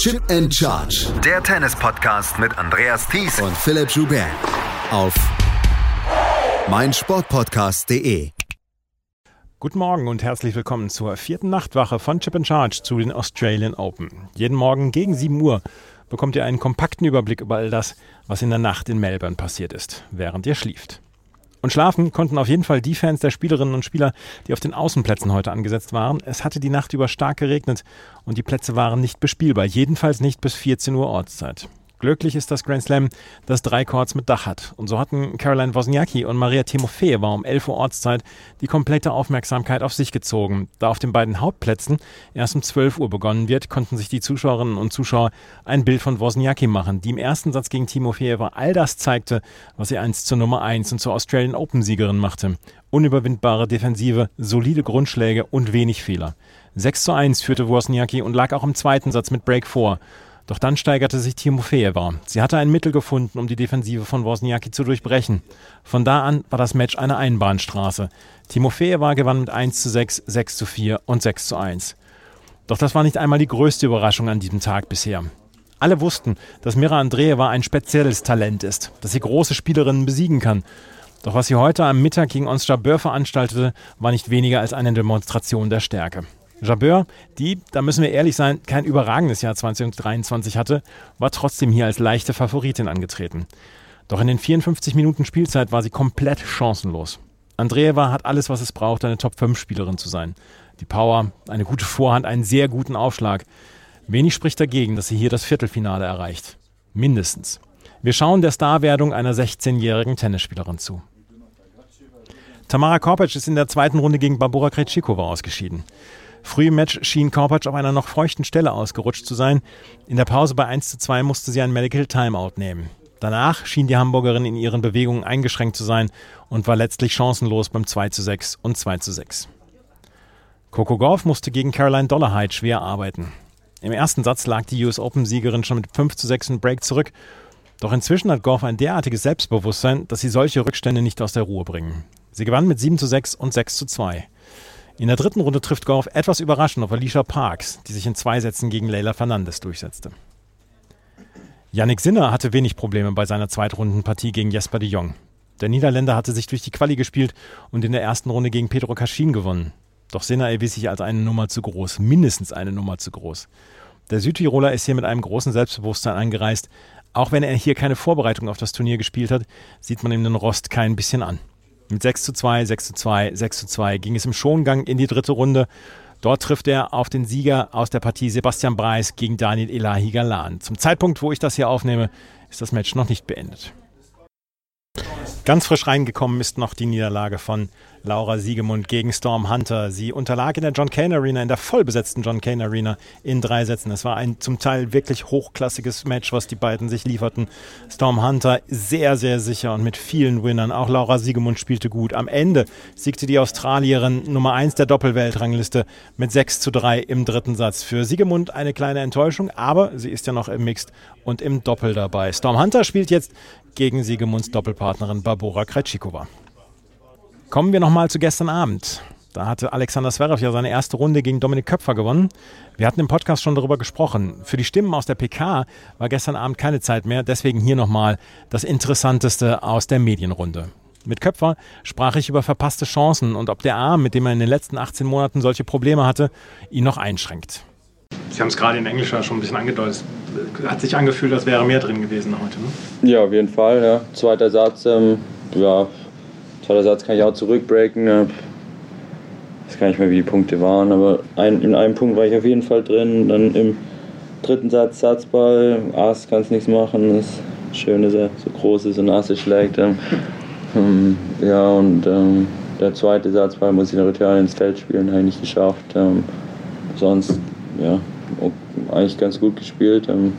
Chip and Charge. Der Tennis-Podcast mit Andreas Thies und Philipp Joubert. Auf meinsportpodcast.de. Guten Morgen und herzlich willkommen zur vierten Nachtwache von Chip and Charge zu den Australian Open. Jeden Morgen gegen 7 Uhr bekommt ihr einen kompakten Überblick über all das, was in der Nacht in Melbourne passiert ist, während ihr schlieft. Und schlafen konnten auf jeden Fall die Fans der Spielerinnen und Spieler, die auf den Außenplätzen heute angesetzt waren. Es hatte die Nacht über stark geregnet und die Plätze waren nicht bespielbar, jedenfalls nicht bis 14 Uhr Ortszeit. Glücklich ist das Grand Slam, das drei Courts mit Dach hat. Und so hatten Caroline Wozniacki und Maria Timofeeva um 11 Uhr Ortszeit die komplette Aufmerksamkeit auf sich gezogen. Da auf den beiden Hauptplätzen erst um 12 Uhr begonnen wird, konnten sich die Zuschauerinnen und Zuschauer ein Bild von Wozniacki machen, die im ersten Satz gegen Timofeeva all das zeigte, was sie einst zur Nummer 1 und zur Australian Open Siegerin machte. Unüberwindbare Defensive, solide Grundschläge und wenig Fehler. 6 zu 1 führte Wozniacki und lag auch im zweiten Satz mit Break vor. Doch dann steigerte sich Timofeeva. Sie hatte ein Mittel gefunden, um die Defensive von Wozniacki zu durchbrechen. Von da an war das Match eine Einbahnstraße. Timofeeva gewann mit 1 zu 6, 6 zu 4 und 6 zu 1. Doch das war nicht einmal die größte Überraschung an diesem Tag bisher. Alle wussten, dass Mira Andreeva ein spezielles Talent ist, dass sie große Spielerinnen besiegen kann. Doch was sie heute am Mittag gegen Ons Jabeur veranstaltete, war nicht weniger als eine Demonstration der Stärke. Jabeur, die, da müssen wir ehrlich sein, kein überragendes Jahr 2023 hatte, war trotzdem hier als leichte Favoritin angetreten. Doch in den 54 Minuten Spielzeit war sie komplett chancenlos. Andreeva hat alles, was es braucht, eine Top-5-Spielerin zu sein. Die Power, eine gute Vorhand, einen sehr guten Aufschlag. Wenig spricht dagegen, dass sie hier das Viertelfinale erreicht. Mindestens. Wir schauen der Starwerdung einer 16-jährigen Tennisspielerin zu. Tamara Korpatsch ist in der zweiten Runde gegen Barbora Krejcikova ausgeschieden. Früh im Match schien Korpatsch auf einer noch feuchten Stelle ausgerutscht zu sein. In der Pause bei 1 zu 2 musste sie ein Medical Timeout nehmen. Danach schien die Hamburgerin in ihren Bewegungen eingeschränkt zu sein und war letztlich chancenlos beim 2 zu 6 und 2 zu 6. Coco Gauff musste gegen Caroline Dollarhide schwer arbeiten. Im ersten Satz lag die US Open-Siegerin schon mit 5 zu 6 in Break zurück. Doch inzwischen hat Gauff ein derartiges Selbstbewusstsein, dass sie solche Rückstände nicht aus der Ruhe bringen. Sie gewann mit 7 zu 6 und 6 zu 2. In der dritten Runde trifft Goff etwas überraschend auf Alicia Parks, die sich in zwei Sätzen gegen Leila Fernandes durchsetzte. Yannick Sinner hatte wenig Probleme bei seiner Zweitrundenpartie gegen Jesper de Jong. Der Niederländer hatte sich durch die Quali gespielt und in der ersten Runde gegen Pedro Kaschin gewonnen. Doch Sinner erwies sich als eine Nummer zu groß, mindestens eine Nummer zu groß. Der Südtiroler ist hier mit einem großen Selbstbewusstsein angereist. Auch wenn er hier keine Vorbereitung auf das Turnier gespielt hat, sieht man ihm den Rost kein bisschen an. Mit 6 zu 2, 6 zu 2, 6 zu 2 ging es im Schongang in die dritte Runde. Dort trifft er auf den Sieger aus der Partie Sebastian Breis gegen Daniel Elahi Galan. Zum Zeitpunkt, wo ich das hier aufnehme, ist das Match noch nicht beendet. Ganz frisch reingekommen ist noch die Niederlage von Laura Siegemund gegen Storm Hunter. Sie unterlag in der John Kane Arena, in der vollbesetzten John Kane Arena in drei Sätzen. Es war ein zum Teil wirklich hochklassiges Match, was die beiden sich lieferten. Storm Hunter sehr, sehr sicher und mit vielen Winnern. Auch Laura Siegemund spielte gut. Am Ende siegte die Australierin Nummer 1 der Doppelweltrangliste mit 6 zu 3 im dritten Satz. Für Siegemund eine kleine Enttäuschung, aber sie ist ja noch im Mixed und im Doppel dabei. Storm Hunter spielt jetzt gegen Siegemunds Doppelpartnerin Barbora Krejcikova. Kommen wir nochmal zu gestern Abend. Da hatte Alexander Zverev ja seine erste Runde gegen Dominik Köpfer gewonnen. Wir hatten im Podcast schon darüber gesprochen. Für die Stimmen aus der PK war gestern Abend keine Zeit mehr. Deswegen hier nochmal das Interessanteste aus der Medienrunde. Mit Köpfer sprach ich über verpasste Chancen und ob der Arm, mit dem er in den letzten 18 Monaten solche Probleme hatte, ihn noch einschränkt. Sie haben es gerade in Englisch schon ein bisschen angedeutet. Hat sich angefühlt, als wäre mehr drin gewesen heute, ne? Ja, auf jeden Fall. Ja. Zweiter Satz, ähm, ja, Zweiter Satz kann ich auch zurückbreaken. Ich weiß gar nicht mehr, wie die Punkte waren, aber ein, in einem Punkt war ich auf jeden Fall drin. Dann im dritten Satz Satzball, Ass kannst nichts machen. Das Schöne ist, er so groß ist und Asse schlägt. Ähm, ja, und ähm, der zweite Satzball muss ich natürlich ins Feld spielen, habe ich nicht geschafft. Ähm, sonst, ja, eigentlich ganz gut gespielt. Ähm,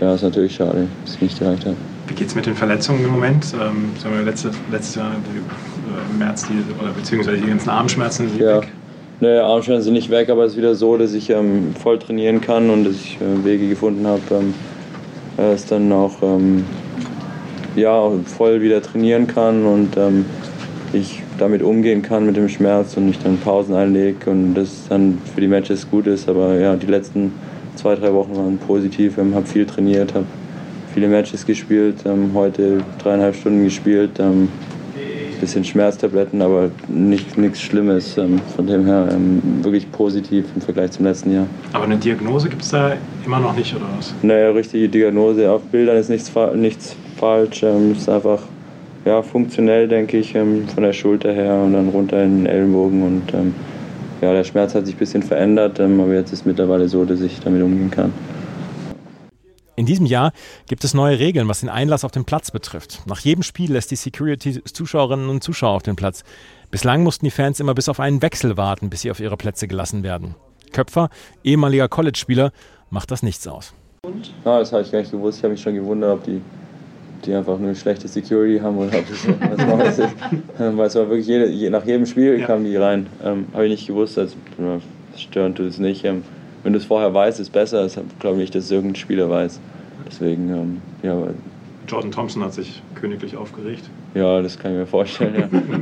ja, ist natürlich schade, dass ich nicht erreicht habe. Wie geht es mit den Verletzungen im Moment? Ähm, sagen wir, letzte, letztes Jahr äh, im März, die, oder beziehungsweise die ganzen Armschmerzen sind ja. weg? Nee, Armschmerzen sind nicht weg, aber es ist wieder so, dass ich ähm, voll trainieren kann und dass ich äh, Wege gefunden habe, ähm, dass dann auch ähm, ja, voll wieder trainieren kann und ähm, ich damit umgehen kann mit dem Schmerz und ich dann Pausen einlege und das dann für die Matches gut ist. Aber ja, die letzten zwei, drei Wochen waren positiv, ähm, habe viel trainiert, habe viele Matches gespielt, ähm, heute dreieinhalb Stunden gespielt. Ähm, bisschen Schmerztabletten, aber nicht, nichts Schlimmes. Ähm, von dem her ähm, wirklich positiv im Vergleich zum letzten Jahr. Aber eine Diagnose gibt es da immer noch nicht, oder was? Naja, richtige Diagnose. Auf Bildern ist nichts, nichts falsch. Ähm, ist einfach ja, funktionell, denke ich, ähm, von der Schulter her und dann runter in den Ellenbogen. Und ja, der Schmerz hat sich ein bisschen verändert, aber jetzt ist es mittlerweile so, dass ich damit umgehen kann. In diesem Jahr gibt es neue Regeln, was den Einlass auf den Platz betrifft. Nach jedem Spiel lässt die Security Zuschauerinnen und Zuschauer auf den Platz. Bislang mussten die Fans immer bis auf einen Wechsel warten, bis sie auf ihre Plätze gelassen werden. Köpfer, ehemaliger College-Spieler, macht das nichts aus. Ja, das habe ich gar nicht gewusst. Ich habe mich schon gewundert, ob die, die einfach nur schlechte Security haben oder ob das was ist. Weil es war wirklich jede, je, nach jedem Spiel ja. kamen die rein. Ähm, habe ich nicht gewusst. Also, störend tut es nicht. Ähm, wenn du es vorher weißt, ist besser. Ich glaube nicht, dass es irgendein Spieler weiß. Deswegen, ähm, ja. Jordan Thompson hat sich königlich aufgeregt. Ja, das kann ich mir vorstellen.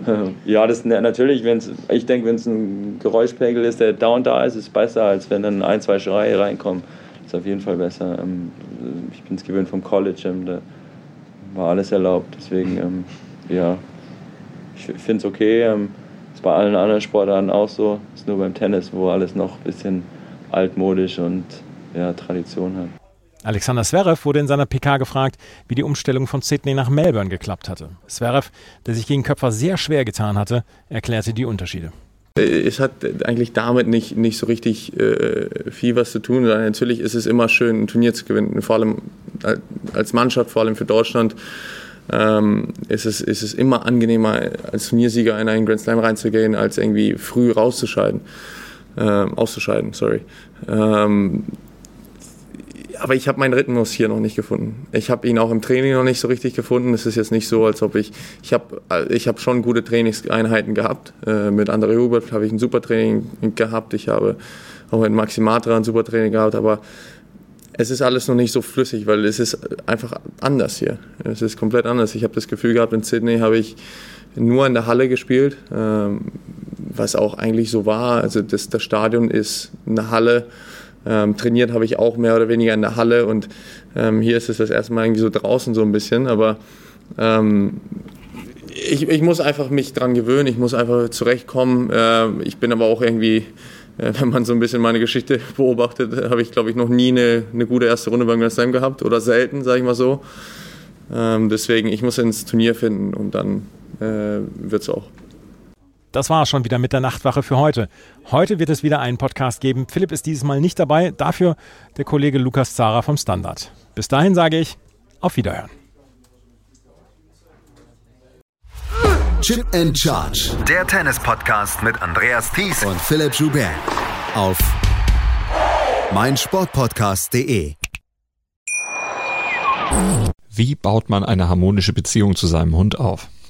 Ja, ja das natürlich, wenn's, ich denke, wenn es ein Geräuschpegel ist, der down da ist, ist es besser, als wenn dann ein, zwei Schreie reinkommen. Das ist auf jeden Fall besser. Ähm, ich bin es gewöhnt vom College, ähm, da war alles erlaubt. Deswegen, ähm, ja, ich finde es okay. Ist bei allen anderen Sportarten auch so. Ist nur beim Tennis, wo alles noch ein bisschen altmodisch und ja, Tradition hat. Alexander Zverev wurde in seiner PK gefragt, wie die Umstellung von Sydney nach Melbourne geklappt hatte. Zverev, der sich gegen Köpfer sehr schwer getan hatte, erklärte die Unterschiede. Es hat eigentlich damit nicht, nicht so richtig äh, viel was zu tun, natürlich ist es immer schön, ein Turnier zu gewinnen, vor allem als Mannschaft, vor allem für Deutschland. Ähm, ist, es, ist es immer angenehmer, als Turniersieger in einen Grand Slam reinzugehen, als irgendwie früh rauszuscheiden ähm, auszuscheiden, sorry. Ähm, aber ich habe meinen Rhythmus hier noch nicht gefunden. Ich habe ihn auch im Training noch nicht so richtig gefunden. Es ist jetzt nicht so, als ob ich ich habe ich habe schon gute Trainingseinheiten gehabt. Äh, mit André Hubert habe ich ein super Training gehabt. Ich habe auch mit Maximatra ein super Training gehabt, aber es ist alles noch nicht so flüssig, weil es ist einfach anders hier. Es ist komplett anders. Ich habe das Gefühl gehabt, in Sydney habe ich nur in der Halle gespielt. Ähm, was auch eigentlich so war. Also das, das Stadion ist eine Halle. Ähm, trainiert habe ich auch mehr oder weniger in der Halle und ähm, hier ist es das erste Mal irgendwie so draußen so ein bisschen. Aber ähm, ich, ich muss einfach mich dran gewöhnen, ich muss einfach zurechtkommen. Äh, ich bin aber auch irgendwie, äh, wenn man so ein bisschen meine Geschichte beobachtet, habe ich glaube ich noch nie eine, eine gute erste Runde beim Grand Slam gehabt oder selten, sage ich mal so. Ähm, deswegen, ich muss ins Turnier finden und dann äh, wird es auch. Das war schon wieder mit der Nachtwache für heute. Heute wird es wieder einen Podcast geben. Philipp ist dieses Mal nicht dabei, dafür der Kollege Lukas Zara vom Standard. Bis dahin sage ich auf Wiederhören. Chip and Charge. Der Tennis-Podcast mit Andreas Thies und Philipp Joubert. Auf meinsportpodcast.de. Wie baut man eine harmonische Beziehung zu seinem Hund auf?